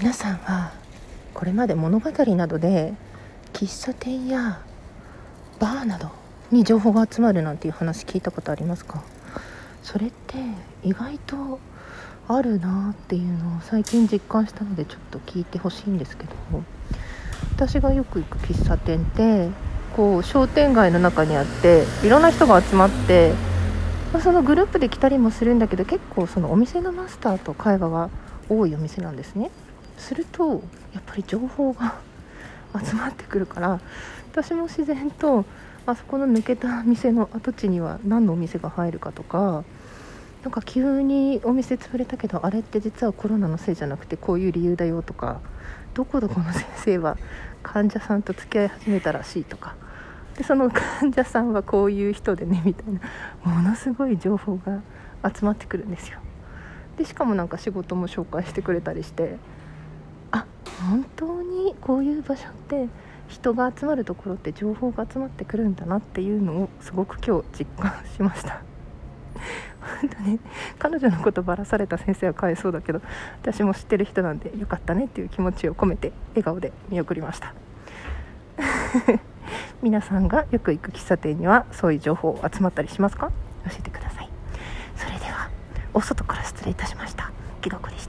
皆さんはこれまで物語などで喫茶店やバーなどに情報が集まるなんていう話聞いたことありますか？それって意外とあるなっていうのを最近実感したのでちょっと聞いてほしいんですけど。私がよく行く喫茶店ってこう商店街の中にあっていろんな人が集まってまあそのグループで来たりもするんだけど結構そのお店のマスターと会話が多いお店なんですね。するとやっぱり情報が 集まってくるから私も自然とあそこの抜けた店の跡地には何のお店が入るかとかなんか急にお店潰れたけどあれって実はコロナのせいじゃなくてこういう理由だよとかどこどこの先生は患者さんと付き合い始めたらしいとかでその患者さんはこういう人でねみたいなものすごい情報が集まってくるんですよ。でしかもなんか仕事も紹介してくれたりして本当にこういう場所って人が集まるところって情報が集まってくるんだなっていうのをすごく今日実感しました。本当に彼女のことばらされた先生はかわいそうだけど私も知ってる人なんでよかったねっていう気持ちを込めて笑顔で見送りました。皆さんがよく行く喫茶店にはそういう情報集まったりしますか？教えてください。それではお外から失礼いたしました。きがこです